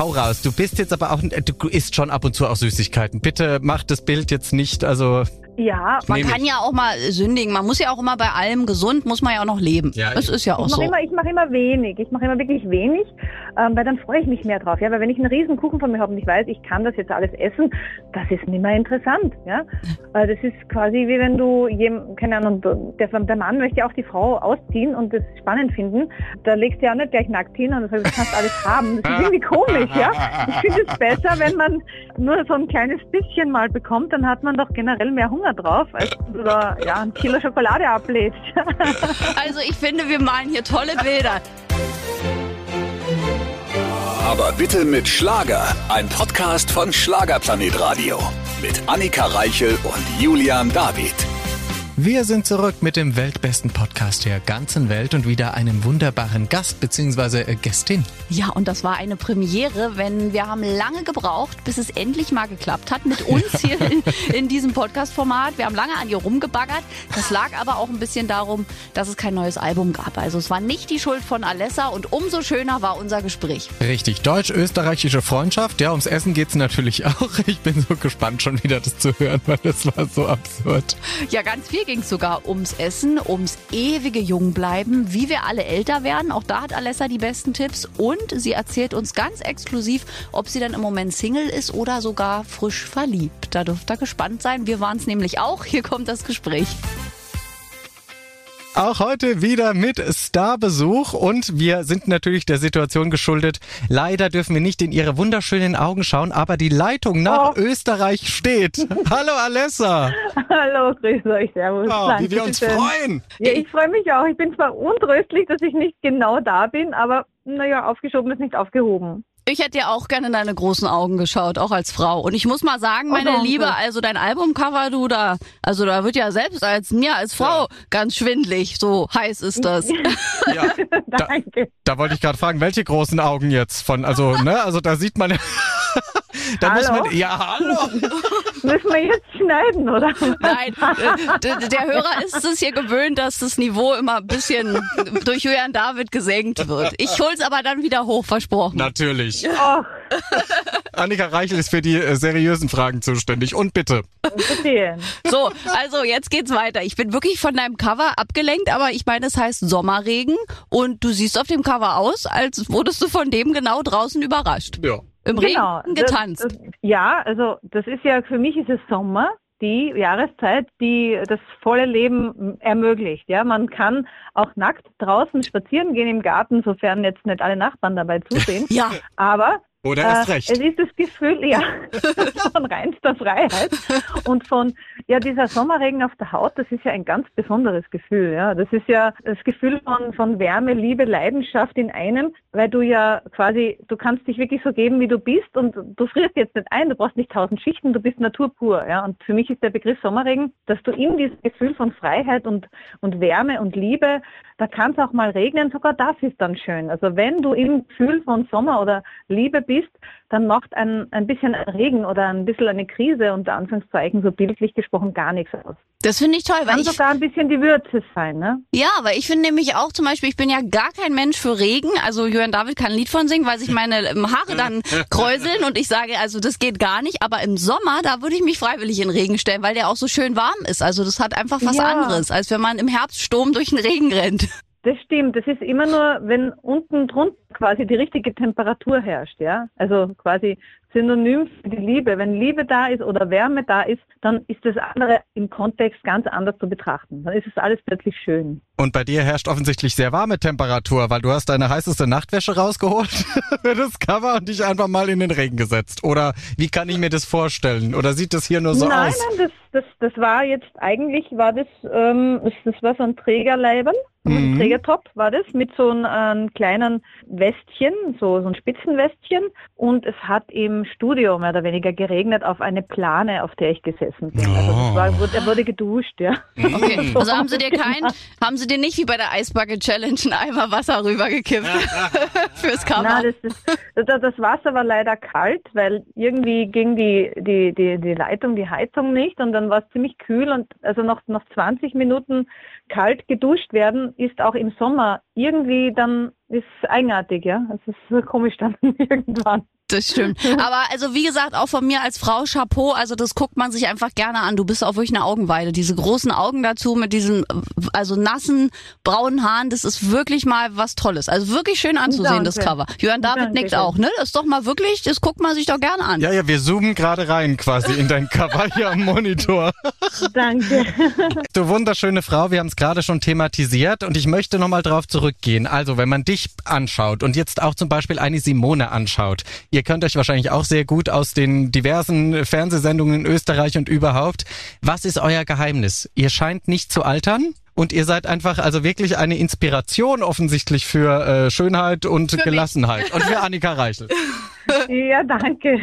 hau raus. Du bist jetzt aber auch, du isst schon ab und zu auch Süßigkeiten. Bitte mach das Bild jetzt nicht, also Ja, Man kann ja auch mal sündigen. Man muss ja auch immer bei allem gesund, muss man ja auch noch leben. Ja, das ist ja auch ich mache so. immer, ich mache immer wenig. Ich mache immer wirklich wenig, ähm, weil dann freue ich mich mehr drauf. Ja, weil wenn ich einen riesen Kuchen von mir habe und ich weiß, ich kann das jetzt alles essen, das ist nicht mehr interessant. Ja, weil das ist quasi wie wenn du jem, keine Ahnung, der, der Mann möchte ja auch die Frau ausziehen und das spannend finden. Da legst du ja auch nicht gleich nackt hin und sagst, du kannst alles haben. Das ist irgendwie komisch. Ja, ich finde es besser, wenn man nur so ein kleines bisschen mal bekommt, dann hat man doch generell mehr Hunger drauf, als du da ja ein Kilo Schokolade ablädst. Also ich finde, wir malen hier tolle Bilder. Aber bitte mit Schlager. Ein Podcast von Schlagerplanet Radio. Mit Annika Reichel und Julian David. Wir sind zurück mit dem weltbesten Podcast der ganzen Welt und wieder einem wunderbaren Gast bzw. äh, Gästin. Ja, und das war eine Premiere, wenn wir haben lange gebraucht, bis es endlich mal geklappt hat mit uns hier in, in diesem Podcast-Format. Wir haben lange an ihr rumgebaggert. Das lag aber auch ein bisschen darum, dass es kein neues Album gab. Also es war nicht die Schuld von Alessa und umso schöner war unser Gespräch. Richtig, deutsch-österreichische Freundschaft. Ja, ums Essen geht's natürlich auch. Ich bin so gespannt, schon wieder das zu hören, weil das war so absurd. Ja, ganz viel ging es sogar ums Essen, ums ewige Jungbleiben, wie wir alle älter werden. Auch da hat Alessa die besten Tipps und sie erzählt uns ganz exklusiv, ob sie dann im Moment Single ist oder sogar frisch verliebt. Da dürft ihr gespannt sein. Wir waren es nämlich auch. Hier kommt das Gespräch. Auch heute wieder mit Starbesuch und wir sind natürlich der Situation geschuldet. Leider dürfen wir nicht in ihre wunderschönen Augen schauen, aber die Leitung nach Oh. Österreich steht. Hallo Alessa. Hallo, grüß euch, servus. Oh, wie wir uns schön. freuen. Ja, ich freue mich auch. Ich bin zwar untröstlich, dass ich nicht genau da bin, aber naja, aufgeschoben ist nicht aufgehoben. Ich hätte dir auch gerne in deine großen Augen geschaut, auch als Frau. Und ich muss mal sagen, Oh, meine danke. Liebe, also dein Albumcover, du da, also da wird ja selbst als mir als Frau ganz schwindlig. So heiß ist das. Ja, da, Danke. da wollte ich gerade fragen, welche großen Augen jetzt von, also, ne, also da sieht man, da muss Hallo? man, ja, hallo. Müssen wir jetzt schneiden, oder? Nein, äh, der Hörer ist es hier gewöhnt, dass das Niveau immer ein bisschen durch Julian David gesenkt wird. Ich hol's aber dann wieder hoch, versprochen. Natürlich. Ach, Annika Reichel ist für die äh, seriösen Fragen zuständig. Und bitte. verstehe. So, also jetzt geht's weiter. Ich bin wirklich von deinem Cover abgelenkt, aber ich meine, es heißt Sommerregen und du siehst auf dem Cover aus, als wurdest du von dem genau draußen überrascht. Ja. Im Genau. Regen das- getanzt. Das, ja, also das ist ja, für mich ist es Sommer, die Jahreszeit, die das volle Leben ermöglicht. Ja, man kann auch nackt draußen spazieren gehen im Garten, sofern jetzt nicht alle Nachbarn dabei zusehen. ja, Aber Oder erst Äh, recht. Es ist das Gefühl, ja, von reinster Freiheit und von, ja, dieser Sommerregen auf der Haut, das ist ja ein ganz besonderes Gefühl, ja. Das ist ja das Gefühl von, von Wärme, Liebe, Leidenschaft in einem, weil du ja quasi, du kannst dich wirklich so geben, wie du bist und du frierst jetzt nicht ein, du brauchst nicht tausend Schichten, du bist Natur pur, ja. Und für mich ist der Begriff Sommerregen, dass du in diesem Gefühl von Freiheit und, und Wärme und Liebe, da kann es auch mal regnen, sogar das ist dann schön. Also wenn du im Gefühl von Sommer oder Liebe bist, dann macht ein, ein bisschen ein Regen oder ein bisschen eine Krise, unter Anführungszeichen, so bildlich gesprochen, gar nichts aus. das finde ich toll, weil Kann ich sogar ein bisschen die Würze sein, ne? Ja, aber ich finde nämlich auch zum Beispiel, ich bin ja gar kein Mensch für Regen. Also Jörn David kann ein Lied von singen, weil sich meine ähm, Haare dann kräuseln und ich sage, also das geht gar nicht. Aber im Sommer, da würde ich mich freiwillig in Regen stellen, weil der auch so schön warm ist. Also das hat einfach was Ja. anderes, als wenn man im Herbststurm durch den Regen rennt. Das stimmt. Das ist immer nur, wenn unten drunter quasi die richtige Temperatur herrscht, ja. Also quasi synonym für die Liebe. Wenn Liebe da ist oder Wärme da ist, dann ist das andere im Kontext ganz anders zu betrachten. Dann ist es alles plötzlich schön. Und bei dir herrscht offensichtlich sehr warme Temperatur, weil du hast deine heißeste Nachtwäsche rausgeholt für das Cover und dich einfach mal in den Regen gesetzt. Oder wie kann ich mir das vorstellen? Oder sieht das hier nur so nein, aus? nein, das, das, das war jetzt eigentlich war das, ähm, das, war so ein Trägerleiberl, ein Trägertop war das mit so einem, kleinen Westchen, so, so ein Spitzenwestchen. Und es hat im Studio mehr oder weniger geregnet auf eine Plane, auf der ich gesessen bin. Also das war, wurde, er wurde geduscht, ja. Okay, also haben sie dir kein, haben sie dir nicht wie bei der Eisbucket Challenge einen Eimer Wasser rübergekippt fürs Cover? Na, das, ist, das Wasser war leider kalt, weil irgendwie ging die, die, die, die Leitung, die Heizung nicht. Und dann war es ziemlich kühl und also noch, noch 20 Minuten kalt geduscht werden ist auch im Sommer irgendwie dann ist eigenartig, ja. Es ist so komisch dann irgendwann. Das stimmt. Aber also wie gesagt, auch von mir als Frau Chapeau, also das guckt man sich einfach gerne an. Du bist auch wirklich eine Augenweide. Diese großen Augen dazu mit diesen also nassen braunen Haaren, das ist wirklich mal was Tolles. Also wirklich schön anzusehen, das Cover. Jörn David Danke nickt auch, ne? Das ist doch mal wirklich, das guckt man sich doch gerne an. Ja, ja, wir zoomen gerade rein quasi in dein Cover hier am Monitor. Danke. Du wunderschöne Frau, wir haben es gerade schon thematisiert und ich möchte nochmal drauf zurückgehen. Also, wenn man dich anschaut und jetzt auch zum Beispiel eine Simone anschaut, ihr könnt euch wahrscheinlich auch sehr gut aus den diversen Fernsehsendungen in Österreich und überhaupt. Was ist euer Geheimnis? Ihr scheint nicht zu altern? Und ihr seid einfach also wirklich eine Inspiration offensichtlich für äh, Schönheit und mich. Gelassenheit. Und für Annika Reichel. Ja, danke.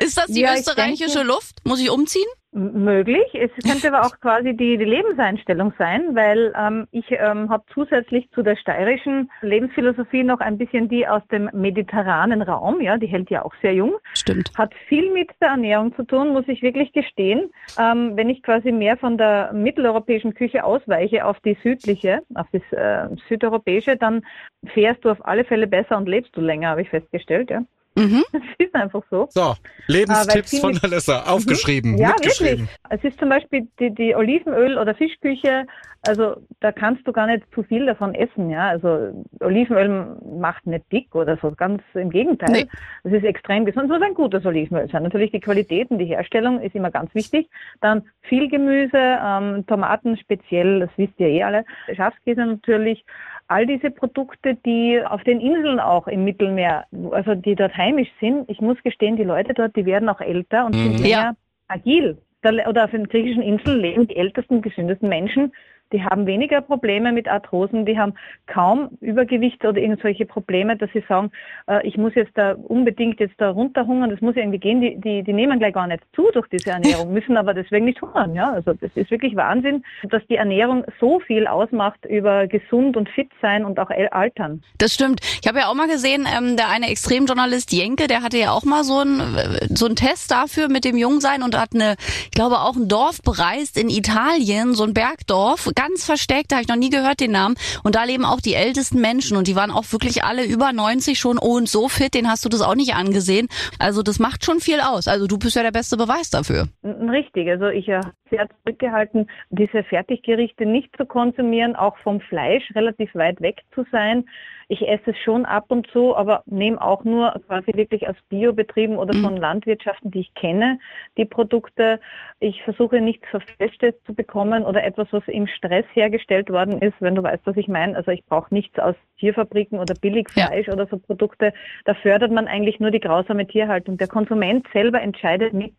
Ist das die Ja, ich österreichische denke- Luft? Muss ich umziehen? Möglich. Es könnte aber auch quasi die, die Lebenseinstellung sein, weil ähm, ich ähm, habe zusätzlich zu der steirischen Lebensphilosophie noch ein bisschen die aus dem mediterranen Raum. Ja, die hält ja auch sehr jung. Stimmt. Hat viel mit der Ernährung zu tun, muss ich wirklich gestehen. Ähm, wenn ich quasi mehr von der mitteleuropäischen Küche ausweiche auf die südliche, auf das äh, südeuropäische, dann fährst du auf alle Fälle besser und lebst du länger, habe ich festgestellt. Ja, Mhm. das ist einfach so. So, Lebenstipps Aber von Alessa. Aufgeschrieben, Ja, mitgeschrieben. wirklich. Es ist zum Beispiel die, die Olivenöl- oder Fischküche, also da kannst du gar nicht zu viel davon essen, ja. Also Olivenöl macht nicht dick oder so, ganz im Gegenteil. Nee. Es ist extrem gesund. Es muss ein gutes Olivenöl sein. Natürlich die Qualität und die Herstellung ist immer ganz wichtig. Dann viel Gemüse, ähm, Tomaten speziell, das wisst ihr eh alle. Schafskäse natürlich. All diese Produkte, die auf den Inseln auch im Mittelmeer, also die dort heimisch sind, ich muss gestehen, die Leute dort, die werden auch älter und sind Mhm. länger Ja. agil. Da, oder auf den griechischen Inseln leben die ältesten, gesündesten Menschen. Die haben weniger Probleme mit Arthrosen, die haben kaum Übergewicht oder irgendwelche Probleme, dass sie sagen, äh, ich muss jetzt da unbedingt jetzt da runterhungern, das muss irgendwie gehen. Die, die, die nehmen gleich gar nicht zu durch diese Ernährung, müssen aber deswegen nicht hungern. Ja? Also das ist wirklich Wahnsinn, dass die Ernährung so viel ausmacht über gesund und fit sein und auch altern. Das stimmt. Ich habe ja auch mal gesehen, ähm, der eine Extremjournalist Jenke, der hatte ja auch mal so einen so einen Test dafür mit dem Jungsein und hat eine, ich glaube auch ein Dorf bereist in Italien, so ein Bergdorf, ganz versteckt, da habe ich noch nie gehört den Namen. Und da leben auch die ältesten Menschen und die waren auch wirklich alle über 90 schon oh, und so fit, den hast du das auch nicht angesehen. Also das macht schon viel aus. Also du bist ja der beste Beweis dafür. Richtig, also ich habe sehr zurückgehalten, diese Fertiggerichte nicht zu konsumieren, auch vom Fleisch relativ weit weg zu sein. Ich esse es schon ab und zu, aber nehme auch nur quasi wirklich aus Biobetrieben oder von Landwirtschaften, die ich kenne, die Produkte. Ich versuche nichts Verfälschtes zu bekommen oder etwas, was im Stress hergestellt worden ist, wenn du weißt, was ich meine. Also ich brauche nichts aus Tierfabriken oder Billigfleisch oder so Produkte. Da fördert man eigentlich nur die grausame Tierhaltung. Der Konsument selber entscheidet mit,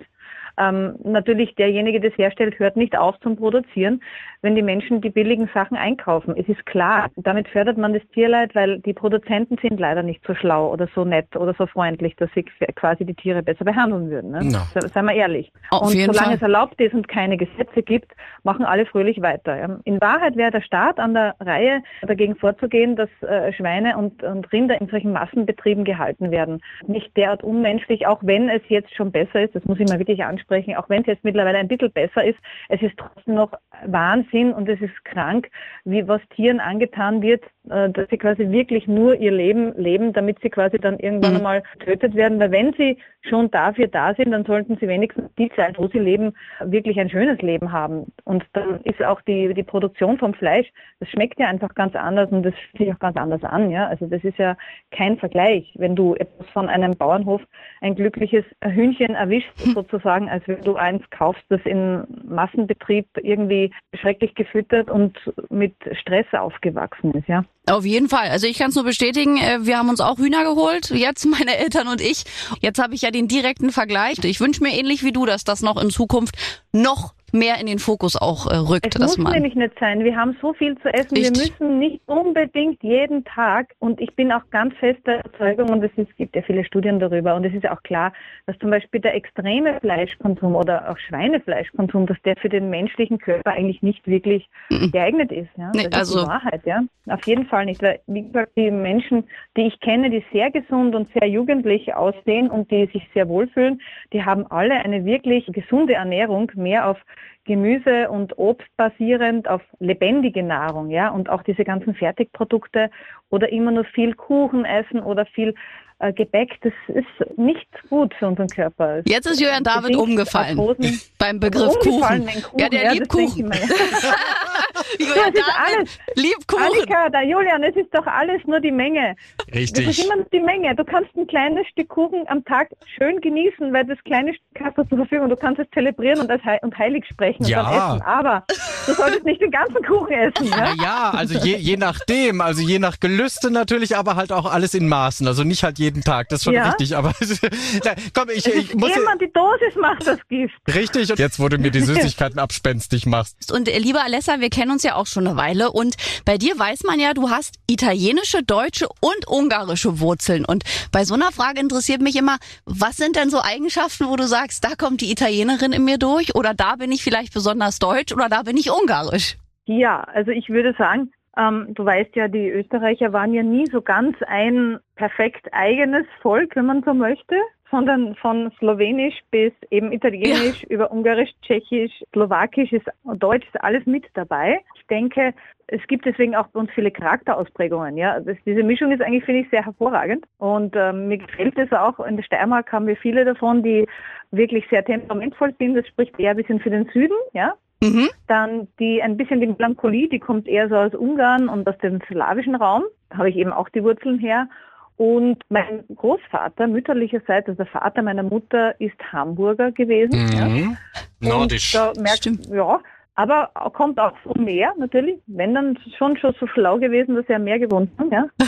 ähm, natürlich derjenige, der es herstellt, hört nicht auf zum Produzieren, wenn die Menschen die billigen Sachen einkaufen. Es ist klar, damit fördert man das Tierleid, weil die Produzenten sind leider nicht so schlau oder so nett oder so freundlich, dass sie quasi die Tiere besser behandeln würden. Ne? No. Se- Seien wir ehrlich. Auf und solange Fall. es erlaubt ist und keine Gesetze gibt, machen alle fröhlich weiter. Ja. In Wahrheit wäre der Staat an der Reihe, dagegen vorzugehen, dass äh, Schweine und, und Rinder in solchen Massenbetrieben gehalten werden. Nicht derart unmenschlich, auch wenn es jetzt schon besser ist, das muss ich mal wirklich ansprechen, auch wenn es jetzt mittlerweile ein bisschen besser ist, es ist trotzdem noch Wahnsinn und es ist krank, wie was Tieren angetan wird, dass sie quasi wirklich nur ihr Leben leben, damit sie quasi dann irgendwann Mhm. einmal getötet werden. Weil wenn sie schon dafür da sind, dann sollten sie wenigstens die Zeit, wo sie leben, wirklich ein schönes Leben haben. Und dann ist auch die, die Produktion vom Fleisch, das schmeckt ja einfach ganz anders und das fühlt sich auch ganz anders an. Ja? Also das ist ja kein Vergleich, wenn du etwas von einem Bauernhof ein glückliches Hühnchen erwischst, sozusagen, als wenn du eins kaufst, das in Massenbetrieb irgendwie schrecklich gefüttert und mit Stress aufgewachsen ist. Ja. Auf jeden Fall. Also ich kann es nur bestätigen, äh, wir haben uns auch Hühner geholt, jetzt meine Eltern und ich. Jetzt habe ich ja den direkten Vergleich. Ich wünsche mir ähnlich wie du, dass das noch in Zukunft noch mehr in den Fokus auch äh, rückt. Es muss man nämlich nicht sein. Wir haben so viel zu essen. Richtig. Wir müssen nicht unbedingt jeden Tag. Und ich bin auch ganz fester Überzeugung, und es ist, gibt ja viele Studien darüber, und es ist auch klar, dass zum Beispiel der extreme Fleischkonsum oder auch Schweinefleischkonsum, dass der für den menschlichen Körper eigentlich nicht wirklich Mhm. geeignet ist. Ja? Nee, das ist also- die Wahrheit, ja. Auf jeden Fall nicht. Weil, wie gesagt, die Menschen, die ich kenne, die sehr gesund und sehr jugendlich aussehen und die sich sehr wohlfühlen, die haben alle eine wirklich gesunde Ernährung, mehr auf Gemüse und Obst basierend auf lebendige Nahrung, ja, und auch diese ganzen Fertigprodukte oder immer nur viel Kuchen essen oder viel äh, Gebäck, das ist nicht gut für unseren Körper. Jetzt ist Julian David umgefallen beim Begriff Kuchen. Kuchen. Ja, der ja, liebt Kuchen. Julian das ist alles. Liebt Kuchen. Annika, der Julian, es ist doch alles nur die Menge. Richtig. Das ist immer die Menge. Du kannst ein kleines Stück Kuchen am Tag schön genießen, weil das kleine Stück hast du zur Verfügung. Du kannst es zelebrieren und, als He und heilig sprechen ja. und dann essen. Aber du solltest nicht den ganzen Kuchen essen. Ja, ja also je, je nachdem, also je nach Gelüste natürlich, aber halt auch alles in Maßen. Also nicht halt jeden Tag, das ist schon ja. richtig. Aber komm, ich, ich muss. Immer die Dosis macht das Gift. Richtig. Und jetzt, wo du mir die Süßigkeiten abspenstig machst. Und äh, lieber Alessa, wir kennen uns ja auch schon eine Weile. Und bei dir weiß man ja, du hast italienische, deutsche und ungarische Wurzeln. Und bei so einer Frage interessiert mich immer, was sind denn so Eigenschaften, wo du sagst, da kommt die Italienerin in mir durch oder da bin ich vielleicht besonders deutsch oder da bin ich ungarisch? Ja, also ich würde sagen, ähm, du weißt ja, die Österreicher waren ja nie so ganz ein perfekt eigenes Volk, wenn man so möchte, sondern von Slowenisch bis eben Italienisch ja. über Ungarisch, Tschechisch, Slowakisch, ist, Deutsch ist alles mit dabei. Ich denke, es gibt deswegen auch bei uns viele Charakterausprägungen. Ja, das, diese Mischung ist eigentlich finde ich sehr hervorragend und ähm, mir gefällt es auch. In der Steiermark haben wir viele davon, die wirklich sehr temperamentvoll sind. Das spricht eher ein bisschen für den Süden. Ja, Mhm. Dann die ein bisschen die Melancholie, die kommt eher so aus Ungarn und aus dem slawischen Raum. Da habe ich eben auch die Wurzeln her. Und mein Großvater, mütterlicherseits, also der Vater meiner Mutter, ist Hamburger gewesen. Mhm. Ja. Nordisch. Da merkt, Stimmt. Ja, aber kommt auch vom Meer natürlich. Wenn dann schon schon so schlau gewesen, dass er mehr gewohnt hat. Ja.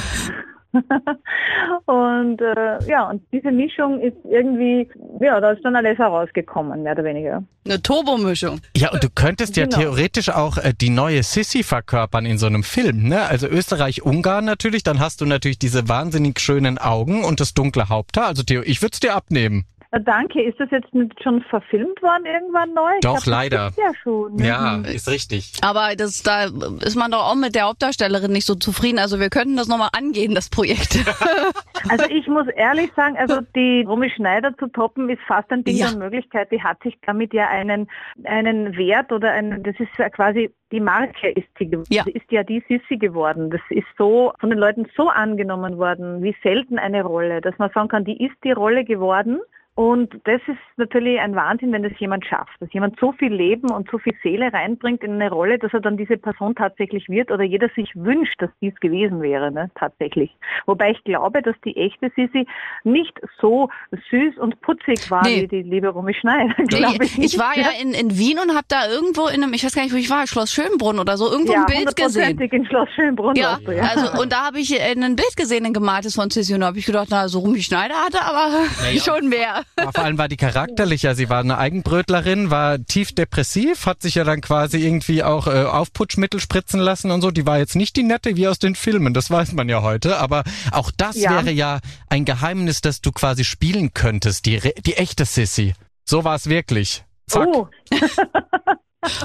und äh, ja, und diese Mischung ist irgendwie, ja, da ist dann alles herausgekommen, mehr oder weniger. Eine Turbomischung. Ja, und du könntest genau. ja theoretisch auch äh, die neue Sissy verkörpern in so einem Film, ne? Also Österreich-Ungarn natürlich, dann hast du natürlich diese wahnsinnig schönen Augen und das dunkle Haupthaar. Also Theo, ich würde es dir abnehmen. Danke. Ist das jetzt nicht schon verfilmt worden irgendwann neu? Doch, glaub, leider. ja schon. Ne? Ja, ist richtig. Aber das, da ist man doch auch mit der Hauptdarstellerin nicht so zufrieden. Also wir könnten das nochmal angehen, das Projekt. also ich muss ehrlich sagen, also die Romy Schneider zu toppen ist fast ein Ding ja. der Möglichkeit. Die hat sich damit ja einen, einen Wert oder ein, das ist ja quasi die Marke ist sie, ja. ist ja die Sissi geworden. Das ist so von den Leuten so angenommen worden, wie selten eine Rolle, dass man sagen kann, die ist die Rolle geworden. Und das ist natürlich ein Wahnsinn, wenn das jemand schafft, dass jemand so viel Leben und so viel Seele reinbringt in eine Rolle, dass er dann diese Person tatsächlich wird oder jeder sich wünscht, dass dies gewesen wäre, ne, tatsächlich. Wobei ich glaube, dass die echte Sisi nicht so süß und putzig war nee. wie die liebe Romy Schneider, glaube ich. Ich war ja in, in Wien und habe da irgendwo in einem, ich weiß gar nicht, wo ich war, Schloss Schönbrunn oder so, irgendwo ja, ein Bild gesehen. in Schloss Schönbrunn. Ja, du, ja. also und da habe ich äh, ein Bild gesehen, ein gemaltes von Sisi und da habe ich gedacht, na, so Romy Schneider hatte aber ja. schon mehr. Ja, vor allem war die charakterlicher. Sie war eine Eigenbrötlerin, war tief depressiv, hat sich ja dann quasi irgendwie auch äh, Aufputschmittel spritzen lassen und so. Die war jetzt nicht die nette wie aus den Filmen, das weiß man ja heute. Aber auch das ja. wäre ja ein Geheimnis, das du quasi spielen könntest, die, die echte Sissy. So war es wirklich. Zack. Oh.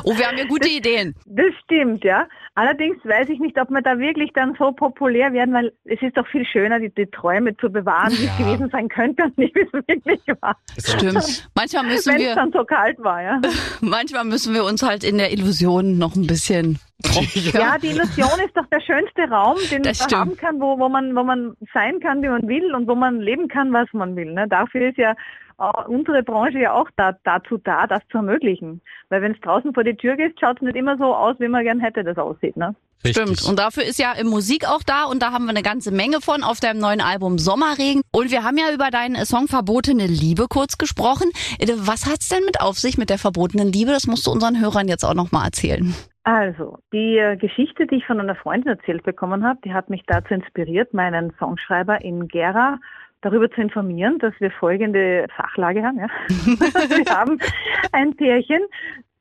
Oh, wir haben ja gute Ideen. Das stimmt, ja. Allerdings weiß ich nicht, ob wir da wirklich dann so populär werden, weil es ist doch viel schöner, die, die Träume zu bewahren, wie ja. es gewesen sein könnte und nicht, wie es wirklich war. Stimmt. Manchmal müssen Wenn wir. es dann so kalt war, ja. Manchmal müssen wir uns halt in der Illusion noch ein bisschen ja. ja, die Illusion ist doch der schönste Raum, den das man stimmt. haben kann, wo, wo, man, wo man sein kann, wie man will und wo man leben kann, was man will. Ne? Dafür ist ja unsere Branche ja auch da, dazu da, das zu ermöglichen. Weil wenn es draußen vor die Tür geht, schaut es nicht immer so aus, wie man gern hätte, das aussieht. Ne? Richtig. Stimmt. Und dafür ist ja Musik auch da und da haben wir eine ganze Menge von auf deinem neuen Album Sommerregen. Und wir haben ja über deinen Song Verbotene Liebe kurz gesprochen. Was hat's denn mit auf sich mit der verbotenen Liebe? Das musst du unseren Hörern jetzt auch nochmal erzählen. Also, die äh, Geschichte, die ich von einer Freundin erzählt bekommen habe, die hat mich dazu inspiriert, meinen Songschreiber in Gera darüber zu informieren, dass wir folgende Fachlage haben. Ja. wir haben ein Pärchen,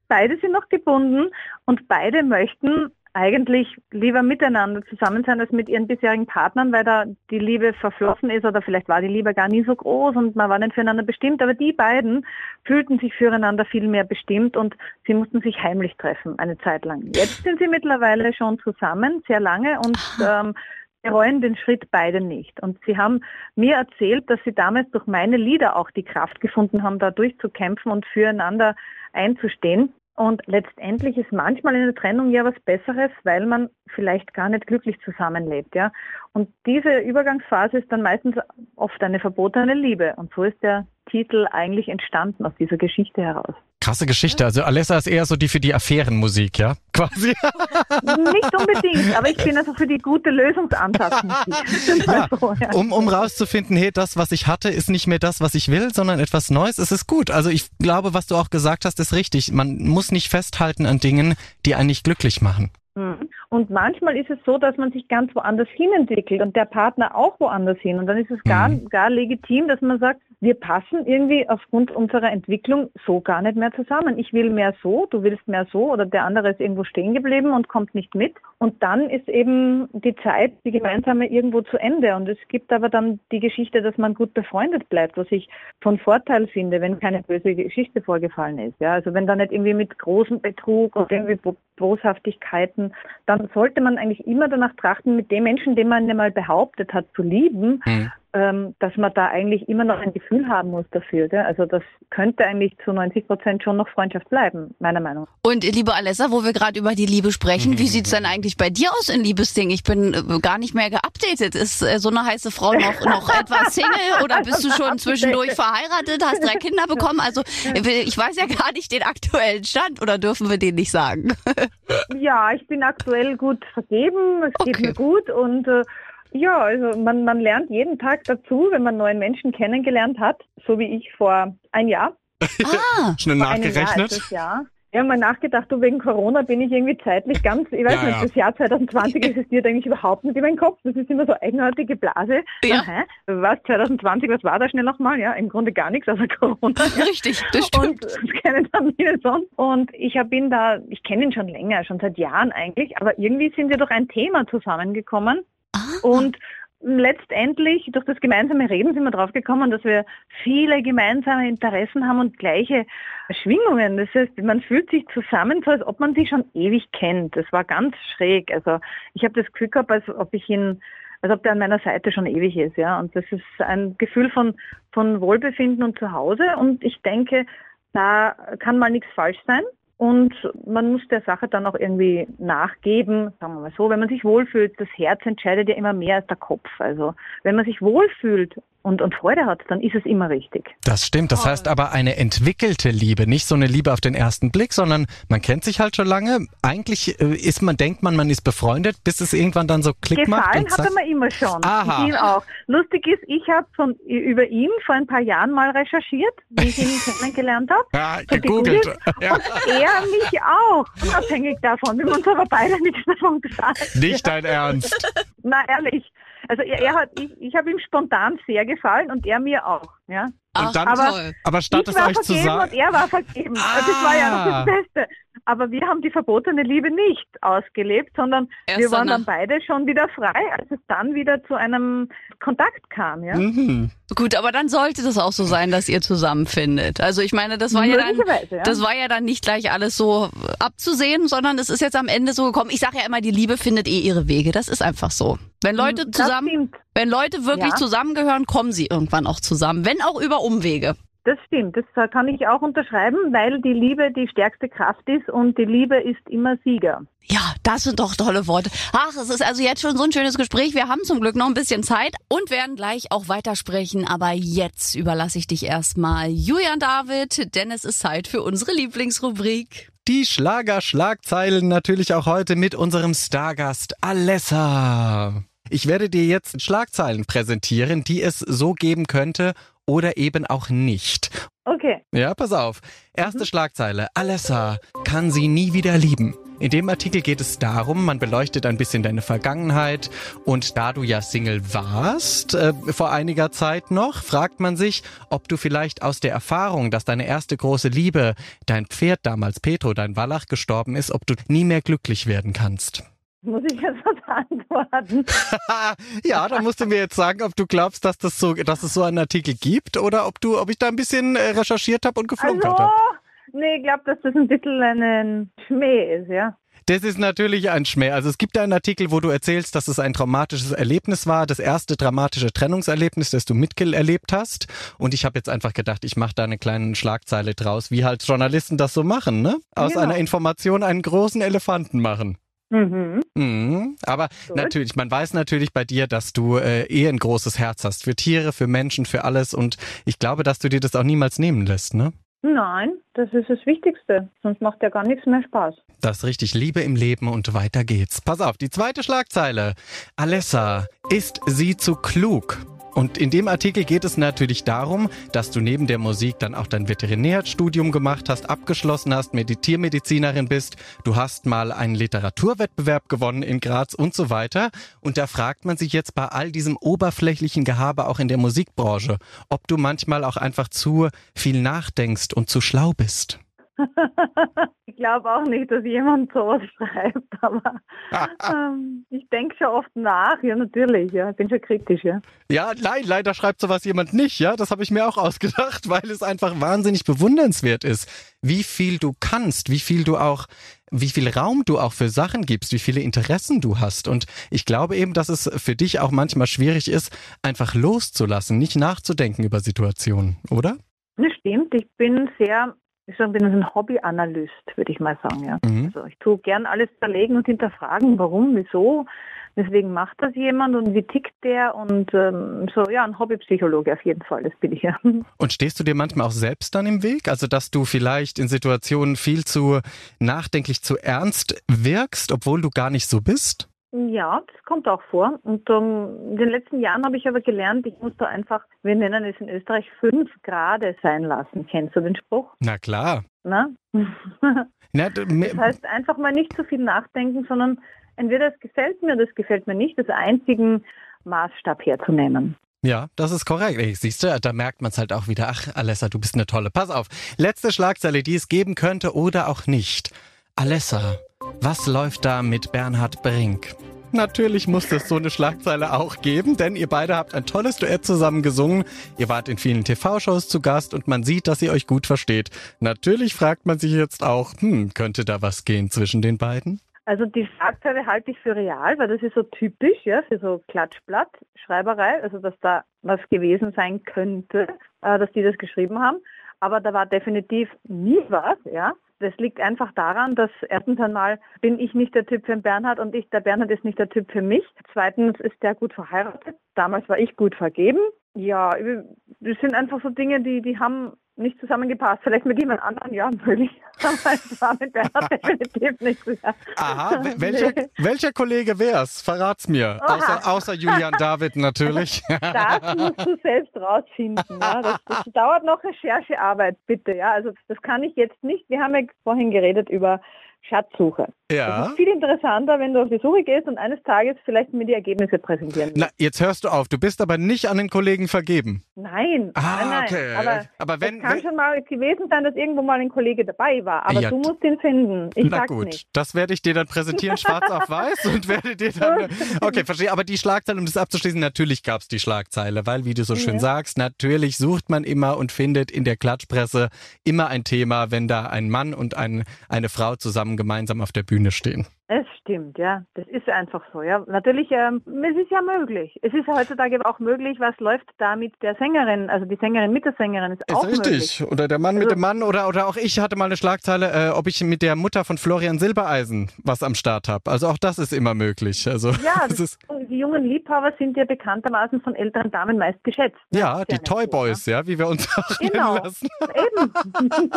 beide sind noch gebunden und beide möchten eigentlich lieber miteinander zusammen sein als mit ihren bisherigen Partnern, weil da die Liebe verflossen ist oder vielleicht war die Liebe gar nie so groß und man war nicht füreinander bestimmt. Aber die beiden fühlten sich füreinander viel mehr bestimmt und sie mussten sich heimlich treffen eine Zeit lang. Jetzt sind sie mittlerweile schon zusammen, sehr lange und ähm, bereuen den Schritt beide nicht. Und sie haben mir erzählt, dass sie damals durch meine Lieder auch die Kraft gefunden haben, da durchzukämpfen und füreinander einzustehen. Und letztendlich ist manchmal in der Trennung ja was Besseres, weil man vielleicht gar nicht glücklich zusammenlebt, ja. Und diese Übergangsphase ist dann meistens oft eine verbotene Liebe. Und so ist der Titel eigentlich entstanden aus dieser Geschichte heraus. Krasse Geschichte. Also Alessa ist eher so die für die Affärenmusik, ja? Quasi. Nicht unbedingt, aber ich bin also für die gute Lösungsansatzmusik. ja, um, um rauszufinden, hey, das, was ich hatte, ist nicht mehr das, was ich will, sondern etwas Neues. Es ist gut. Also ich glaube, was du auch gesagt hast, ist richtig. Man muss nicht festhalten an Dingen, die einen nicht glücklich machen. Mhm. Und manchmal ist es so, dass man sich ganz woanders hin entwickelt und der Partner auch woanders hin. Und dann ist es gar, mhm. gar legitim, dass man sagt, wir passen irgendwie aufgrund unserer Entwicklung so gar nicht mehr zusammen. Ich will mehr so, du willst mehr so oder der andere ist irgendwo stehen geblieben und kommt nicht mit. Und dann ist eben die Zeit, die gemeinsame irgendwo zu Ende. Und es gibt aber dann die Geschichte, dass man gut befreundet bleibt, was ich von Vorteil finde, wenn keine böse Geschichte vorgefallen ist. Ja, also wenn da nicht irgendwie mit großem Betrug und irgendwie Boshaftigkeiten, dann sollte man eigentlich immer danach trachten, mit dem Menschen, den man einmal behauptet hat zu lieben, mhm dass man da eigentlich immer noch ein Gefühl haben muss dafür. Gell? Also das könnte eigentlich zu 90 Prozent schon noch Freundschaft bleiben, meiner Meinung nach. Und liebe Alessa, wo wir gerade über die Liebe sprechen, mhm. wie sieht's denn eigentlich bei dir aus in Liebesding? Ich bin äh, gar nicht mehr geupdatet. Ist äh, so eine heiße Frau noch, noch etwas Single oder bist du schon zwischendurch verheiratet, hast drei Kinder bekommen? Also äh, ich weiß ja gar nicht den aktuellen Stand oder dürfen wir den nicht sagen? ja, ich bin aktuell gut vergeben, es okay. geht mir gut und äh, ja, also man, man lernt jeden Tag dazu, wenn man neuen Menschen kennengelernt hat, so wie ich vor ein Jahr. Ah, schnell nachgerechnet. Jahr, Jahr. Ja, mal nachgedacht, du, wegen Corona bin ich irgendwie zeitlich ganz, ich weiß ja, nicht, ja. das Jahr 2020 existiert eigentlich überhaupt nicht in meinem Kopf. Das ist immer so eigenartige Blase. Ja. Aha, was, 2020, was war da schnell nochmal? Ja, im Grunde gar nichts außer Corona. Richtig, das stimmt. Und dann viele sonst. Und ich habe ihn da, ich kenne ihn schon länger, schon seit Jahren eigentlich, aber irgendwie sind wir durch ein Thema zusammengekommen, und letztendlich durch das gemeinsame Reden sind wir drauf gekommen, dass wir viele gemeinsame Interessen haben und gleiche Schwingungen. Das heißt, man fühlt sich zusammen, so als ob man sich schon ewig kennt. Das war ganz schräg. Also ich habe das Gefühl gehabt, als ob ich ihn als ob der an meiner Seite schon ewig ist, ja. Und das ist ein Gefühl von, von Wohlbefinden und Zuhause. Und ich denke, da kann mal nichts falsch sein. Und man muss der Sache dann auch irgendwie nachgeben, sagen wir mal so, wenn man sich wohlfühlt, das Herz entscheidet ja immer mehr als der Kopf. Also wenn man sich wohlfühlt und, und Freude hat, dann ist es immer richtig. Das stimmt. Das heißt aber eine entwickelte Liebe, nicht so eine Liebe auf den ersten Blick, sondern man kennt sich halt schon lange. Eigentlich äh, ist man, denkt man, man ist befreundet, bis es irgendwann dann so Klick Gefallen macht. Gefallen hat er mir immer schon. Aha. Ihm auch. Lustig ist, ich habe von über ihn vor ein paar Jahren mal recherchiert, wie ich ihn kennengelernt habe. Ja, gegoogelt. Ja. Und er mich auch, unabhängig davon. Wir haben uns aber beide nichts davon gesagt. Nicht dein Ernst. Na ehrlich. Also er, er hat, ich, ich habe ihm spontan sehr gefallen und er mir auch. Ja. Ach, dann, aber, aber statt es euch zu sagen. Und er war vergeben. Ah. Das war ja noch das ah. Beste. Aber wir haben die verbotene Liebe nicht ausgelebt, sondern Erst wir waren dann beide schon wieder frei, als es dann wieder zu einem Kontakt kam. Ja? Mhm. Gut, aber dann sollte das auch so sein, dass ihr zusammenfindet. Also ich meine, das war ja dann, ja. das war ja dann nicht gleich alles so abzusehen, sondern es ist jetzt am Ende so gekommen. Ich sage ja immer, die Liebe findet eh ihre Wege. Das ist einfach so. Wenn Leute zusammen, wenn Leute wirklich ja. zusammengehören, kommen sie irgendwann auch zusammen, wenn auch über Umwege. Das stimmt, das kann ich auch unterschreiben, weil die Liebe die stärkste Kraft ist und die Liebe ist immer Sieger. Ja, das sind doch tolle Worte. Ach, es ist also jetzt schon so ein schönes Gespräch. Wir haben zum Glück noch ein bisschen Zeit und werden gleich auch weitersprechen. Aber jetzt überlasse ich dich erstmal Julian David, denn es ist Zeit für unsere Lieblingsrubrik. Die Schlager-Schlagzeilen natürlich auch heute mit unserem Stargast Alessa. Ich werde dir jetzt Schlagzeilen präsentieren, die es so geben könnte oder eben auch nicht. Okay. Ja, pass auf. Erste mhm. Schlagzeile. Alessa kann sie nie wieder lieben. In dem Artikel geht es darum, man beleuchtet ein bisschen deine Vergangenheit und da du ja Single warst, äh, vor einiger Zeit noch, fragt man sich, ob du vielleicht aus der Erfahrung, dass deine erste große Liebe, dein Pferd damals Petro, dein Wallach gestorben ist, ob du nie mehr glücklich werden kannst. Muss ich jetzt was antworten? ja, da musst du mir jetzt sagen, ob du glaubst, dass das so, dass es so einen Artikel gibt oder ob du, ob ich da ein bisschen äh, recherchiert habe und geflunkert also, habe. Nee, ich glaube, dass das ein bisschen ein Schmäh ist, ja. Das ist natürlich ein Schmäh. Also es gibt da einen Artikel, wo du erzählst, dass es ein traumatisches Erlebnis war, das erste dramatische Trennungserlebnis, das du miterlebt hast. Und ich habe jetzt einfach gedacht, ich mache da eine kleine Schlagzeile draus, wie halt Journalisten das so machen, ne? Aus Genau. einer Information einen großen Elefanten machen. Mhm. Mhm. Aber Gut. natürlich, man weiß natürlich bei dir, dass du äh, eh ein großes Herz hast für Tiere, für Menschen, für alles. Und ich glaube, dass du dir das auch niemals nehmen lässt, ne? Nein, das ist das Wichtigste. Sonst macht ja gar nichts mehr Spaß. Das ist richtig. Liebe im Leben und weiter geht's. Pass auf, die zweite Schlagzeile. Alessa, ist sie zu klug? Und in dem Artikel geht es natürlich darum, dass du neben der Musik dann auch dein Veterinärstudium gemacht hast, abgeschlossen hast, Meditiermedizinerin bist. Du hast mal einen Literaturwettbewerb gewonnen in Graz und so weiter. Und da fragt man sich jetzt bei all diesem oberflächlichen Gehabe auch in der Musikbranche, ob du manchmal auch einfach zu viel nachdenkst und zu schlau bist. ich glaube auch nicht, dass jemand sowas schreibt, aber ähm, ich denke schon oft nach. Ja, natürlich, ja. Ich bin schon kritisch, ja. Ja, nein, leider schreibt sowas jemand nicht, ja. Das habe ich mir auch ausgedacht, weil es einfach wahnsinnig bewundernswert ist, wie viel du kannst, wie viel du auch, wie viel Raum du auch für Sachen gibst, wie viele Interessen du hast. Und ich glaube eben, dass es für dich auch manchmal schwierig ist, einfach loszulassen, nicht nachzudenken über Situationen, oder? Das stimmt. Ich bin sehr, ich bin ein Hobbyanalyst, würde ich mal sagen, ja. Mhm. Also ich tue gern alles zerlegen und hinterfragen, warum, wieso, weswegen macht das jemand und wie tickt der und ähm, so, ja, ein Hobbypsychologe auf jeden Fall, das bin ich ja. Und stehst du dir manchmal auch selbst dann im Weg? Also, dass du vielleicht in Situationen viel zu nachdenklich, zu ernst wirkst, obwohl du gar nicht so bist? Ja, das kommt auch vor. Und ähm, in den letzten Jahren habe ich aber gelernt, ich muss da einfach, wir nennen es in Österreich, fünf Grade sein lassen. Kennst du den Spruch? Na klar. Na? Na, Das heißt, einfach mal nicht zu viel nachdenken, sondern entweder es gefällt mir oder es gefällt mir nicht, als einzigen Maßstab herzunehmen. Ja, das ist korrekt. Siehst du, da merkt man es halt auch wieder. Ach, Alessa, du bist eine tolle. Pass auf. Letzte Schlagzeile, die es geben könnte oder auch nicht. Alessa, was läuft da mit Bernhard Brink? Natürlich muss es so eine Schlagzeile auch geben, denn ihr beide habt ein tolles Duett zusammen gesungen. Ihr wart in vielen TV-Shows zu Gast und man sieht, dass ihr euch gut versteht. Natürlich fragt man sich jetzt auch, hm, könnte da was gehen zwischen den beiden? Also die Schlagzeile halte ich für real, weil das ist so typisch, ja, für so Klatschblatt-Schreiberei, also dass da was gewesen sein könnte, äh, dass die das geschrieben haben. Aber da war definitiv nie was, ja. Das liegt einfach daran, dass erstens einmal bin ich nicht der Typ für den Bernhard und ich, der Bernhard ist nicht der Typ für mich. Zweitens ist der gut verheiratet. Damals war ich gut vergeben. Ja, das sind einfach so Dinge, die, die haben nicht zusammengepasst. Vielleicht mit jemand anderem, ja, möglich. Aber es war mit Bernhard definitiv nicht. Ja. Aha, wel- welcher, welcher Kollege wär's? Verrat's mir. Außer, außer Julian David natürlich. Das musst du selbst rausfinden. Ja. Das, das dauert noch Recherchearbeit, bitte. Ja, also das kann ich jetzt nicht. Wir haben ja vorhin geredet über Schatzsuche. Ja. ist viel interessanter, wenn du auf die Suche gehst und eines Tages vielleicht mir die Ergebnisse präsentieren Na, willst. jetzt hörst du auf. Du bist aber nicht an den Kollegen vergeben. Nein, Ah, nein, nein. okay. Aber, Aber wenn- es kann wenn- schon mal gewesen sein, dass irgendwo mal ein Kollege dabei war. Aber Ja, du musst ihn finden. Ich Na sag's gut, nicht. das werde ich dir dann präsentieren, schwarz auf weiß und werde dir dann. Okay, verstehe. Aber die Schlagzeile, um das abzuschließen, natürlich gab's die Schlagzeile, weil, wie du so schön Ja. sagst, natürlich sucht man immer und findet in der Klatschpresse immer ein Thema, wenn da ein Mann und ein, eine Frau zusammen gemeinsam auf der Bühne stehen. Es stimmt, ja. Das ist einfach so, ja. Natürlich, ähm, es ist ja möglich. Es ist ja heutzutage auch möglich, was läuft da mit der Sängerin, also die Sängerin mit der Sängerin ist, Ist auch richtig. möglich. Oder der Mann mit Also- dem Mann oder, oder auch ich hatte mal eine Schlagzeile, äh, ob ich mit der Mutter von Florian Silbereisen was am Start habe. Also auch das ist immer möglich. Also Ja, das die jungen Liebhaber sind ja bekanntermaßen von älteren Damen meist geschätzt. ne? ja, die nicht Toy so, Boys, ja, wie wir uns auch Genau. nennen lassen. Eben.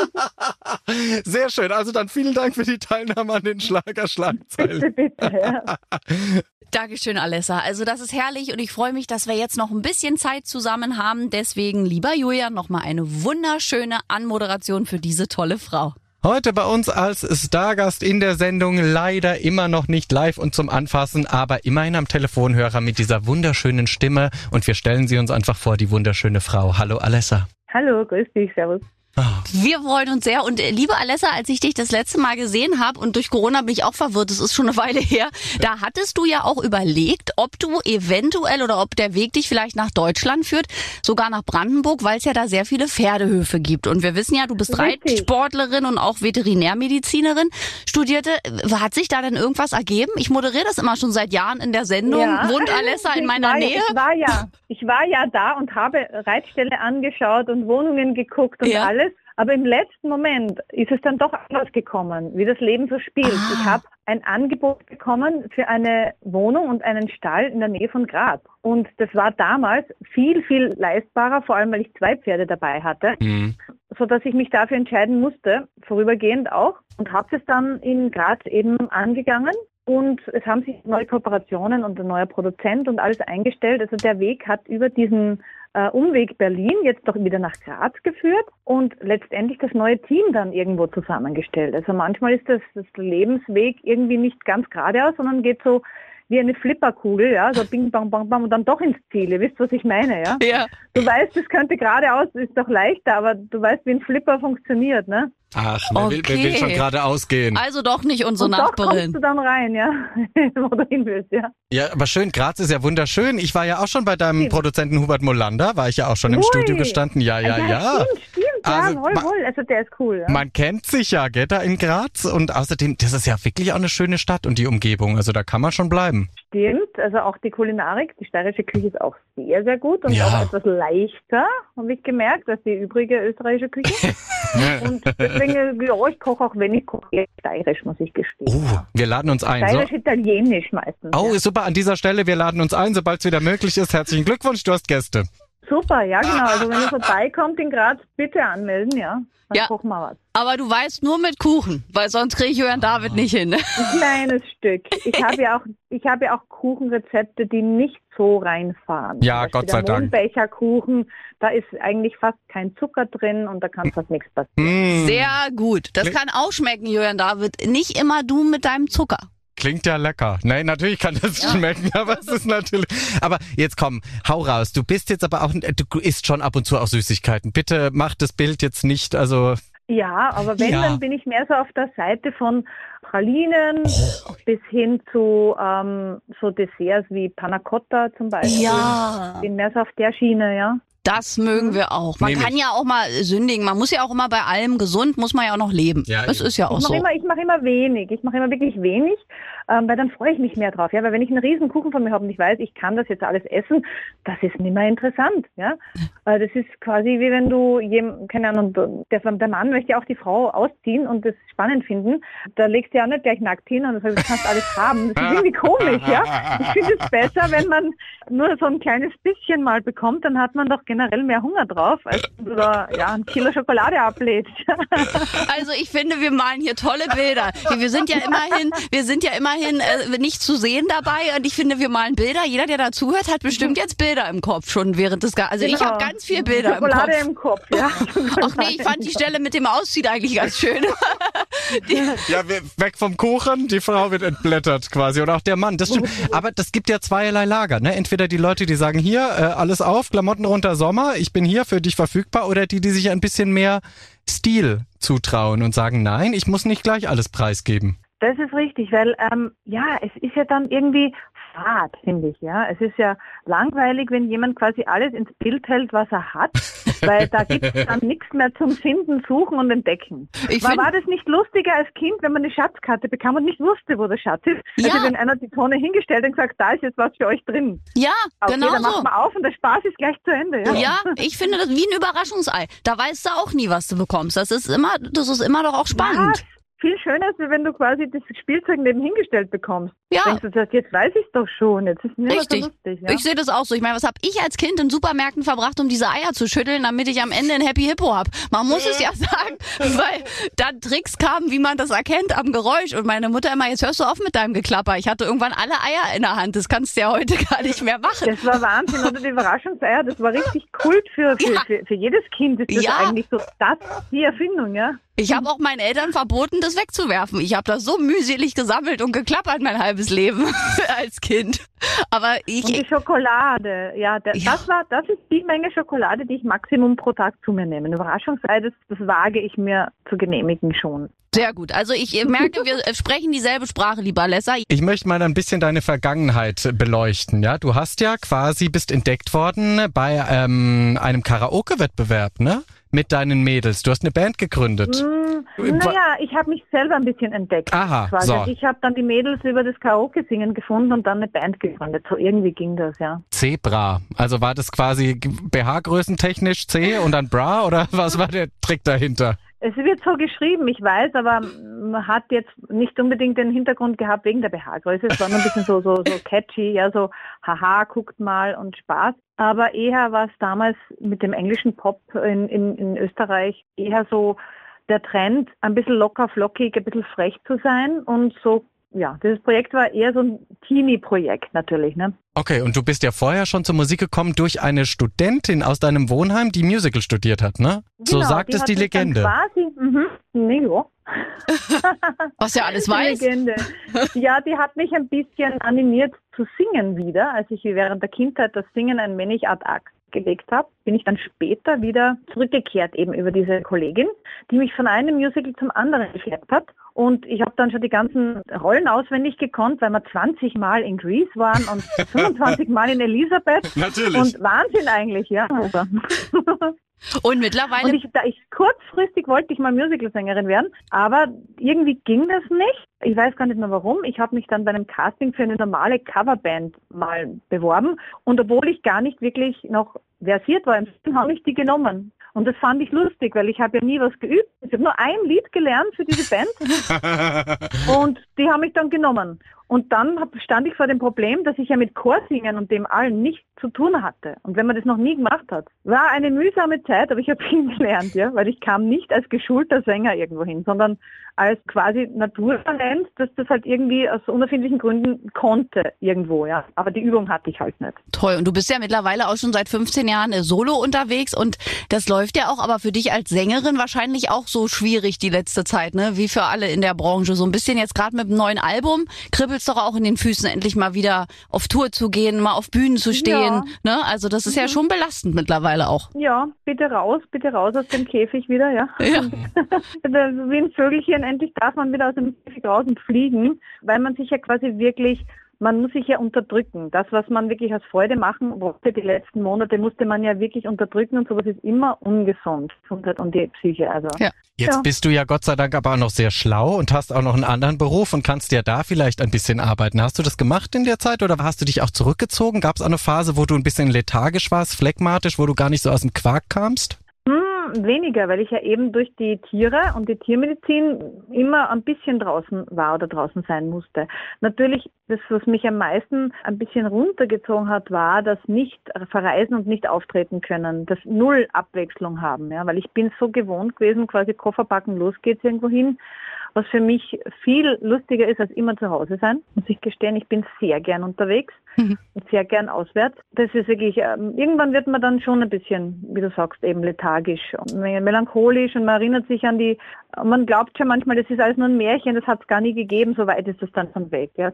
Sehr schön. Also dann vielen Dank für die Teilnahme an den Schlagerschlagzeilen. Bitte, bitte. Ja. Dankeschön, Alessa. Also das ist herrlich und ich freue mich, dass wir jetzt noch ein bisschen Zeit zusammen haben. Deswegen, lieber Julian, nochmal eine wunderschöne Anmoderation für diese tolle Frau. Heute bei uns als Stargast in der Sendung leider immer noch nicht live und zum Anfassen, aber immerhin am Telefonhörer mit dieser wunderschönen Stimme und wir stellen sie uns einfach vor, die wunderschöne Frau. Hallo Alessa. Hallo, grüß dich, servus. Wir freuen uns sehr. Und äh, liebe Alessa, als ich dich das letzte Mal gesehen habe und durch Corona bin ich auch verwirrt, das ist schon eine Weile her, da hattest du ja auch überlegt, ob du eventuell oder ob der Weg dich vielleicht nach Deutschland führt, sogar nach Brandenburg, weil es ja da sehr viele Pferdehöfe gibt. Und wir wissen ja, du bist Richtig. Reitsportlerin und auch Veterinärmedizinerin, studierte. Hat sich da denn irgendwas ergeben? Ich moderiere das immer schon seit Jahren in der Sendung. Ja. Wohnt Alessa in meiner war, Nähe? Ich war ja, ich war ja da und habe Reitställe angeschaut und Wohnungen geguckt und Ja. alles. Aber im letzten Moment ist es dann doch anders gekommen, wie das Leben so spielt. Ah. Ich habe ein Angebot bekommen für eine Wohnung und einen Stall in der Nähe von Graz. Und das war damals viel, viel leistbarer, vor allem weil ich zwei Pferde dabei hatte Hm. so dass ich mich dafür entscheiden musste, vorübergehend auch, und habe es dann in Graz eben angegangen. Und es haben sich neue Kooperationen und ein neuer Produzent und alles eingestellt. Also der Weg hat über diesen äh, Umweg Berlin jetzt doch wieder nach Graz geführt und letztendlich das neue Team dann irgendwo zusammengestellt. Also manchmal ist das, das Lebensweg irgendwie nicht ganz geradeaus, sondern geht so wie eine Flipperkugel, ja, so bing, bang, bang, bang und dann doch ins Ziel. Ihr wisst, was ich meine, ja? Ja. Du weißt, es könnte geradeaus, ist doch leichter, aber du weißt, wie ein Flipper funktioniert, ne? Ach, wer, will, wer will Okay. schon gerade ausgehen? Also doch nicht unsere Und doch kommst Nachbarin. du dann rein, ja, wo du hin willst, ja. Ja, aber schön, Graz ist ja wunderschön. Ich war ja auch schon bei deinem Produzenten Hubert Molander, war ich ja auch schon im Ui. Studio gestanden. Ja, ja, ja. Stimmt, stimmt, Also, ja, wohl, ma- wohl. Also der ist cool, ja. Man kennt sich ja, gell, da in Graz. Und außerdem, das ist ja wirklich auch eine schöne Stadt und die Umgebung. Also da kann man schon bleiben. Stimmt, also auch die Kulinarik, die steirische Küche ist auch sehr, sehr gut und Ja. auch etwas leichter, habe ich gemerkt, als die übrige österreichische Küche. und deswegen, ja, ich koche auch, wenn ich koche, steirisch, muss ich gestehen. Oh, wir laden uns ein. So. Steirisch-italienisch meistens. Oh, ja. super. An dieser Stelle, wir laden uns ein, sobald es wieder möglich ist. Herzlichen Glückwunsch, du hast Gäste. Super, ja genau. Also wenn ihr vorbeikommt in Graz, bitte anmelden, ja. Dann Ja. kochen wir was. Aber du weißt nur mit Kuchen, weil sonst kriege ich Jörn David nicht hin. Ein kleines Stück. Ich habe ja auch, ich habe ja auch Kuchenrezepte, die nicht so reinfahren. Ja, Gott sei der Dank. Mondbecherkuchen, da ist eigentlich fast kein Zucker drin und da kann fast nichts passieren. Hm, Sehr gut. Das kann auch schmecken, Jörn David. Nicht immer du mit deinem Zucker. Klingt ja lecker. Nein, natürlich kann das schmecken, aber es ist natürlich. Aber jetzt komm, hau raus. Du bist jetzt aber auch, du isst schon ab und zu auch Süßigkeiten. Bitte mach das Bild jetzt nicht, also Ja, aber wenn, Ja. dann bin ich mehr so auf der Seite von Pralinen Oh. bis hin zu ähm, so Desserts wie Panna Cotta zum Beispiel. Ja. Bin mehr so auf der Schiene, ja. Das mögen wir auch. Man Nehm kann ich. ja auch mal sündigen. Man muss ja auch immer bei allem gesund, muss man ja auch noch leben. Ja, das eben. ist ja auch Ich so. immer, ich mache immer wenig. Ich mache immer wirklich wenig, ähm, weil dann freue ich mich mehr drauf. Ja, weil wenn ich einen riesen Kuchen von mir habe und ich weiß, ich kann das jetzt alles essen, das ist nicht mehr interessant. Ja, weil das ist quasi wie wenn du jem, keine Ahnung, der, der Mann möchte auch die Frau ausziehen und das spannend finden. Da legst du ja auch nicht gleich nackt hin und das heißt, du kannst alles haben. Das ist irgendwie komisch. Ja, ich finde es besser, wenn man nur so ein kleines bisschen mal bekommt, dann hat man doch generell mehr Hunger drauf, als wenn du da ja ein Kilo Schokolade ablädst. Also ich finde, wir malen hier tolle Bilder. Wir sind ja immerhin, wir sind ja immerhin äh, nicht zu sehen dabei und ich finde, wir malen Bilder. Jeder, der dazuhört, hat bestimmt jetzt Bilder im Kopf schon während des. Ga also ich Genau. habe ganz viel Bilder im Schokolade Kopf. im Kopf, ja. Ach nee, ich fand die Stelle mit dem Ausziehen eigentlich ganz schön. Ja, weg vom Kuchen, die Frau wird entblättert quasi und auch der Mann. Das stimmt. Aber das gibt ja zweierlei Lager. Ne? Entweder die Leute, die sagen, hier, äh, alles auf, Klamotten runter, Sommer, ich bin hier für dich verfügbar. Oder die, die sich ein bisschen mehr Stil zutrauen und sagen, nein, ich muss nicht gleich alles preisgeben. Das ist richtig, weil ähm, ja, es ist ja dann irgendwie fad, finde ich. Ja, es ist ja langweilig, wenn jemand quasi alles ins Bild hält, was er hat, weil da gibt es dann nichts mehr zum Finden, Suchen und Entdecken. Ich war, war das nicht lustiger als Kind, wenn man eine Schatzkarte bekam und nicht wusste, wo der Schatz ist? Ja. Also wenn einer die Tonne hingestellt und gesagt, da ist jetzt was für euch drin. Ja, Okay, genau dann macht so. man auf und der Spaß ist gleich zu Ende. Ja, Ja, ich finde das wie ein Überraschungsei. Da weißt du auch nie, was du bekommst. Das ist immer, das ist immer doch auch spannend. Was? Viel schöner ist, wie wenn du quasi das Spielzeug neben hingestellt bekommst. Ja. Denkst du, jetzt weiß ich doch schon, jetzt ist es nicht Richtig. so lustig. Ja? Ich sehe das auch so. Ich meine, was habe ich als Kind in Supermärkten verbracht, um diese Eier zu schütteln, damit ich am Ende ein Happy Hippo hab? Man muss es ja sagen, weil dann Tricks kamen, wie man das erkennt am Geräusch. Und meine Mutter immer, jetzt hörst du auf mit deinem Geklapper. Ich hatte irgendwann alle Eier in der Hand. Das kannst du ja heute gar nicht mehr machen. Das war Wahnsinn, oder die Überraschungseier, das war richtig Kult für, für, Ja. für, für jedes Kind. Das ist Ja. eigentlich so das, die Erfindung, ja. Ich habe auch meinen Eltern verboten, das wegzuwerfen. Ich habe das so mühselig gesammelt und geklappert mein halbes Leben als Kind. Aber ich. Und die Schokolade, ja, der, Ja. das war, das ist die Menge Schokolade, die ich Maximum pro Tag zu mir nehme. Überraschungsei, das, das wage ich mir zu genehmigen schon. Sehr gut. Also ich merke, wir sprechen dieselbe Sprache, lieber Alessa. Ich möchte mal ein bisschen deine Vergangenheit beleuchten. Ja, du hast ja quasi bist entdeckt worden bei ähm, einem Karaoke-Wettbewerb, ne? Mit deinen Mädels. Du hast eine Band gegründet. Hm, Wa- naja, ich habe mich selber ein bisschen entdeckt. Aha, quasi. so. Also Ich habe dann die Mädels über das Karaoke-Singen gefunden und dann eine Band gegründet. So irgendwie ging das, ja. Zebra. Also war das quasi BH-größentechnisch C und dann Bra oder was war der Trick dahinter? Es wird so geschrieben, ich weiß, aber man hat jetzt nicht unbedingt den Hintergrund gehabt wegen der BH-Größe. Nur ein bisschen so, so, so catchy, ja, so, haha, guckt mal und Spaß. Aber eher war es damals mit dem englischen Pop in, in, in Österreich eher so der Trend, ein bisschen locker flockig, ein bisschen frech zu sein und so, ja, dieses Projekt war eher so ein Teenie-Projekt natürlich, ne? Okay, und du bist ja vorher schon zur Musik gekommen durch eine Studentin aus deinem Wohnheim, die Musical studiert hat, ne? so Genau, sagt es hat die mich dann Legende. Quasi, mhm, nee, ja. Was ja alles Die weiß. Legende. Ja, die hat mich ein bisschen animiert zu singen wieder. Als ich während der Kindheit das Singen ein wenig ad acta gelegt habe, bin ich dann später wieder zurückgekehrt eben über diese Kollegin, die mich von einem Musical zum anderen geschleppt hat. Und ich habe dann schon die ganzen Rollen auswendig gekonnt, weil wir 20 Mal in Grease waren und 25 Mal in Elisabeth. Natürlich. Und Wahnsinn eigentlich, ja. Und mittlerweile Und ich, da ich kurzfristig wollte ich mal Musicalsängerin werden, aber irgendwie ging das nicht. Ich weiß gar nicht mehr warum. Ich habe mich dann bei einem Casting für eine normale Coverband mal beworben und obwohl ich gar nicht wirklich noch versiert war, habe ich die genommen. Und das fand ich lustig, weil ich habe ja nie was geübt. Ich habe nur ein Lied gelernt für diese Band und die haben mich dann genommen. Und dann stand ich vor dem Problem, dass ich ja mit Chorsingen und dem allen nichts zu tun hatte. Und wenn man das noch nie gemacht hat, war eine mühsame Zeit, aber ich habe viel gelernt, ja, weil ich kam nicht als geschulter Sänger irgendwo hin, sondern als quasi Naturtalent, dass das halt irgendwie aus unerfindlichen Gründen konnte irgendwo, ja. Aber die Übung hatte ich halt nicht. toll. Und du bist ja mittlerweile auch schon seit 15 Jahren äh, solo unterwegs und das läuft ja auch, aber für dich als Sängerin wahrscheinlich auch so schwierig die letzte Zeit, ne? Wie für alle in der Branche. So ein bisschen jetzt gerade mit dem neuen Album kribbelt's doch auch in den Füßen, endlich mal wieder auf Tour zu gehen, mal auf Bühnen zu stehen. Ja. Ne? Also das ist ja schon belastend mittlerweile auch. Ja, bitte raus, bitte raus aus dem Käfig wieder, ja. Ja. Wie ein Vögelchen, endlich darf man wieder aus dem Käfig raus und fliegen, weil man sich ja quasi wirklich, man muss sich ja unterdrücken. Das, was man wirklich aus Freude machen wollte, die letzten Monate, musste man ja wirklich unterdrücken und sowas ist immer ungesund. Gesundheit und die Psyche, also. Ja. Jetzt Ja. bist du ja Gott sei Dank aber auch noch sehr schlau und hast auch noch einen anderen Beruf und kannst ja da vielleicht ein bisschen arbeiten. Hast du das gemacht in der Zeit oder hast du dich auch zurückgezogen? Gab es auch eine Phase, wo du ein bisschen lethargisch warst, phlegmatisch, wo du gar nicht so aus dem Quark kamst? Hm, weniger, weil ich ja eben durch die Tiere und die Tiermedizin immer ein bisschen draußen war oder draußen sein musste. Natürlich, das, was mich am meisten ein bisschen runtergezogen hat, war das nicht verreisen und nicht auftreten können, das Null Abwechslung haben, ja, weil ich bin so gewohnt gewesen, quasi Koffer packen, los geht's irgendwo hin. Was für mich viel lustiger ist, als immer zu Hause sein, muss ich gestehen. Ich bin sehr gern unterwegs Mhm. und sehr gern auswärts. Das ist wirklich, ähm, irgendwann wird man dann schon ein bisschen, wie du sagst, eben lethargisch und melancholisch und man erinnert sich an die, man glaubt schon manchmal, das ist alles nur ein Märchen, das hat es gar nie gegeben, so weit ist das dann schon weg. Ja.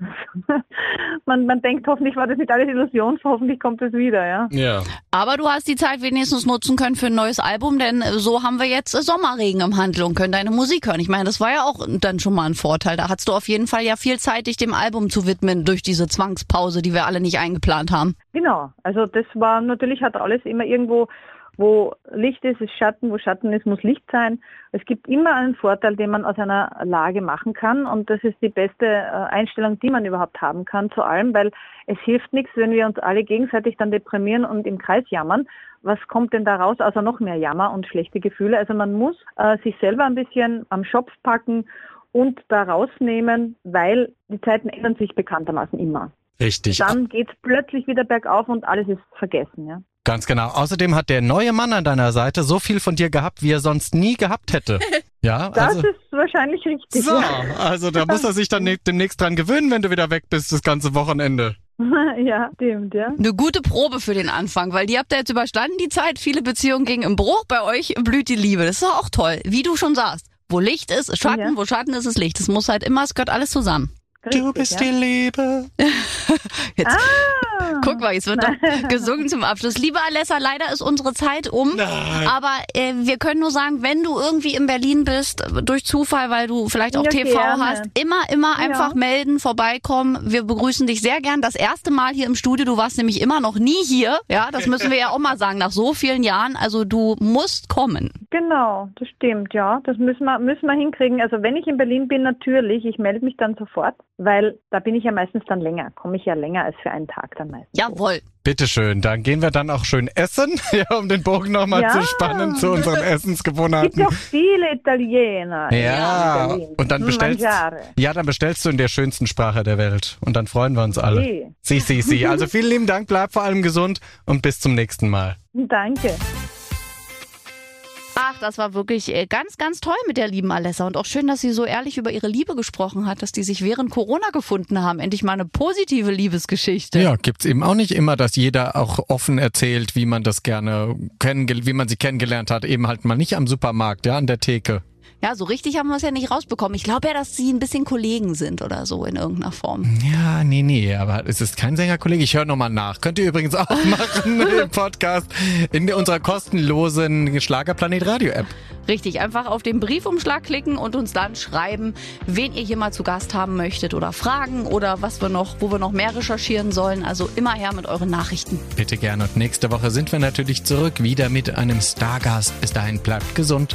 man, man denkt, hoffentlich war das nicht alles Illusion, hoffentlich kommt es wieder. Ja. Ja. Aber du hast die Zeit wenigstens nutzen können für ein neues Album, denn so haben wir jetzt Sommerregen im Handel und können deine Musik hören. Ich meine, das war ja auch dann schon mal ein Vorteil. Da hattest du auf jeden Fall ja viel Zeit, dich dem Album zu widmen durch diese Zwangspause, die wir alle nicht eingeplant haben. Genau, also das war natürlich hat alles immer irgendwo, wo Licht ist, ist Schatten, wo Schatten ist, muss Licht sein. Es gibt immer einen Vorteil, den man aus einer Lage machen kann und das ist die beste äh, Einstellung, die man überhaupt haben kann zu allem, weil es hilft nichts, wenn wir uns alle gegenseitig dann deprimieren und im Kreis jammern. Was kommt denn da raus, außer noch mehr Jammer und schlechte Gefühle? Also man muss äh, sich selber ein bisschen am Schopf packen und da rausnehmen, weil die Zeiten ändern sich bekanntermaßen immer. Richtig. Dann geht's plötzlich wieder bergauf und alles ist vergessen, ja. Ganz genau. Außerdem hat der neue Mann an deiner Seite so viel von dir gehabt, wie er sonst nie gehabt hätte. Ja, Das also. ist wahrscheinlich richtig. So, also da muss er sich dann ne- demnächst dran gewöhnen, wenn du wieder weg bist, das ganze Wochenende. ja, stimmt, ja. Eine gute Probe für den Anfang, weil die habt ihr jetzt überstanden, die Zeit. Viele Beziehungen gingen im Bruch. Bei euch blüht die Liebe. Das ist auch toll. Wie du schon sagst. Wo Licht ist, ist Schatten, Ja. wo Schatten ist, ist Licht. Es muss halt immer, es gehört alles zusammen. Du Richtig, bist ja. die Liebe. Jetzt, Ah, guck mal, jetzt wird doch gesungen zum Abschluss. Liebe Alessa, leider ist unsere Zeit um. Nein. Aber äh, wir können nur sagen, wenn du irgendwie in Berlin bist, durch Zufall, weil du vielleicht auch Ja, TV gerne. hast, immer, immer einfach Ja. melden, vorbeikommen. Wir begrüßen dich sehr gern. Das erste Mal hier im Studio, du warst nämlich immer noch nie hier. Ja, das müssen wir ja auch mal sagen, nach so vielen Jahren. Also du musst kommen. Genau, das stimmt, ja. Das müssen wir, müssen wir hinkriegen. Also wenn ich in Berlin bin, natürlich, ich melde mich dann sofort, weil da bin ich ja meistens dann länger, komme ich ja länger als für einen Tag dann meistens. Jawohl. Bitteschön, dann gehen wir dann auch schön essen, ja, um den Bogen nochmal Ja. zu spannen zu unseren Es gibt Essensgewohnheiten. ja auch viele Italiener. Ja, in Berlin. und dann Hm, bestellst Mangiare. ja, dann bestellst du in der schönsten Sprache der Welt und dann freuen wir uns alle. Sie, sie, sie. Also vielen lieben Dank, bleib vor allem gesund und bis zum nächsten Mal. Danke. Ach, das war wirklich äh, ganz, ganz toll mit der lieben Alessa. Und auch schön, dass sie so ehrlich über ihre Liebe gesprochen hat, dass die sich während Corona gefunden haben. Endlich mal eine positive Liebesgeschichte. Ja, gibt's eben auch nicht immer, dass jeder auch offen erzählt, wie man das gerne wie man sie kennengelernt hat, eben halt mal nicht am Supermarkt, ja, an der Theke. Ja, so richtig haben wir es ja nicht rausbekommen. Ich glaube ja, dass sie ein bisschen Kollegen sind oder so in irgendeiner Form. Ja, nee, nee, aber es ist kein Sängerkollege. Ich höre nochmal nach. Könnt ihr übrigens auch machen im Podcast in unserer kostenlosen Schlagerplanet Radio App. Richtig, einfach auf den Briefumschlag klicken und uns dann schreiben, wen ihr hier mal zu Gast haben möchtet oder Fragen oder was wir noch, wo wir noch mehr recherchieren sollen. Also immer her mit euren Nachrichten. Bitte gerne. Und nächste Woche sind wir natürlich zurück, wieder mit einem Stargast. Bis dahin bleibt gesund.